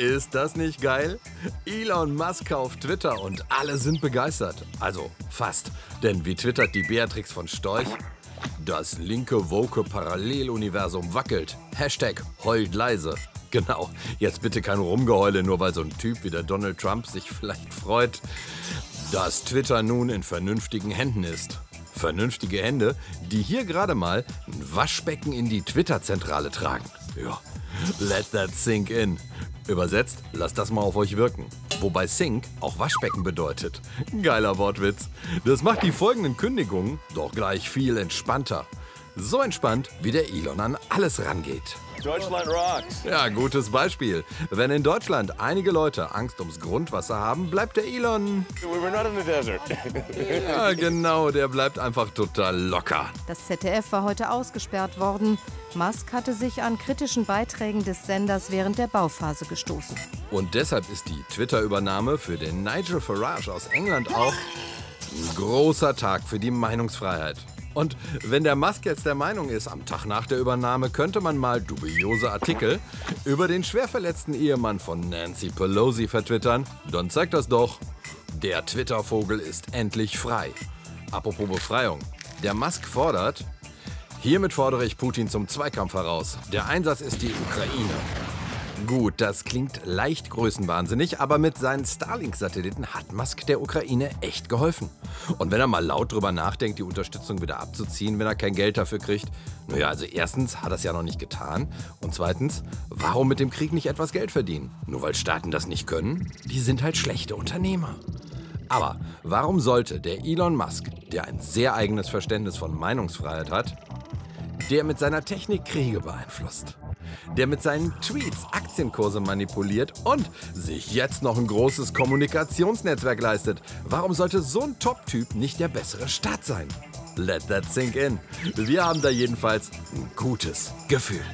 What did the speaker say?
Ist das nicht geil? Elon Musk kauft Twitter und alle sind begeistert. Also fast. Denn wie twittert die Beatrix von Storch? Das linke woke Paralleluniversum wackelt. Hashtag heult leise. Genau, jetzt bitte kein Rumgeheule, nur weil so ein Typ wie der Donald Trump sich vielleicht freut, dass Twitter nun in vernünftigen Händen ist. Vernünftige Hände, die hier gerade mal ein Waschbecken in die Twitter-Zentrale tragen. Ja, let that sink in. Übersetzt, lasst das mal auf euch wirken. Wobei Sink auch Waschbecken bedeutet. Geiler Wortwitz. Das macht die folgenden Kündigungen doch gleich viel entspannter. So entspannt, wie der Elon an alles rangeht. Deutschland rocks. Ja, gutes Beispiel. Wenn in Deutschland einige Leute Angst ums Grundwasser haben, bleibt der Elon. We were not in the desert. Ja, genau, der bleibt einfach total locker. Das ZDF war heute ausgesperrt worden. Musk hatte sich an kritischen Beiträgen des Senders während der Bauphase gestoßen. Und deshalb ist die Twitter-Übernahme für den Nigel Farage aus England auch ein großer Tag für die Meinungsfreiheit. Und wenn der Musk jetzt der Meinung ist, am Tag nach der Übernahme könnte man mal dubiose Artikel über den schwer verletzten Ehemann von Nancy Pelosi vertwittern, dann zeigt das doch, der Twitter-Vogel ist endlich frei. Apropos Befreiung. Der Musk fordert, hiermit fordere ich Putin zum Zweikampf heraus. Der Einsatz ist die Ukraine. Gut, das klingt leicht größenwahnsinnig, aber mit seinen Starlink-Satelliten hat Musk der Ukraine echt geholfen. Und wenn er mal laut drüber nachdenkt, die Unterstützung wieder abzuziehen, wenn er kein Geld dafür kriegt, naja, also erstens hat er es ja noch nicht getan und zweitens, warum mit dem Krieg nicht etwas Geld verdienen? Nur weil Staaten das nicht können? Die sind halt schlechte Unternehmer. Aber warum sollte der Elon Musk, der ein sehr eigenes Verständnis von Meinungsfreiheit hat, der mit seiner Technik Kriege beeinflusst, der mit seinen Tweets Aktienkurse manipuliert und sich jetzt noch ein großes Kommunikationsnetzwerk leistet. Warum sollte so ein Top-Typ nicht der bessere Staat sein? Let that sink in. Wir haben da jedenfalls ein gutes Gefühl.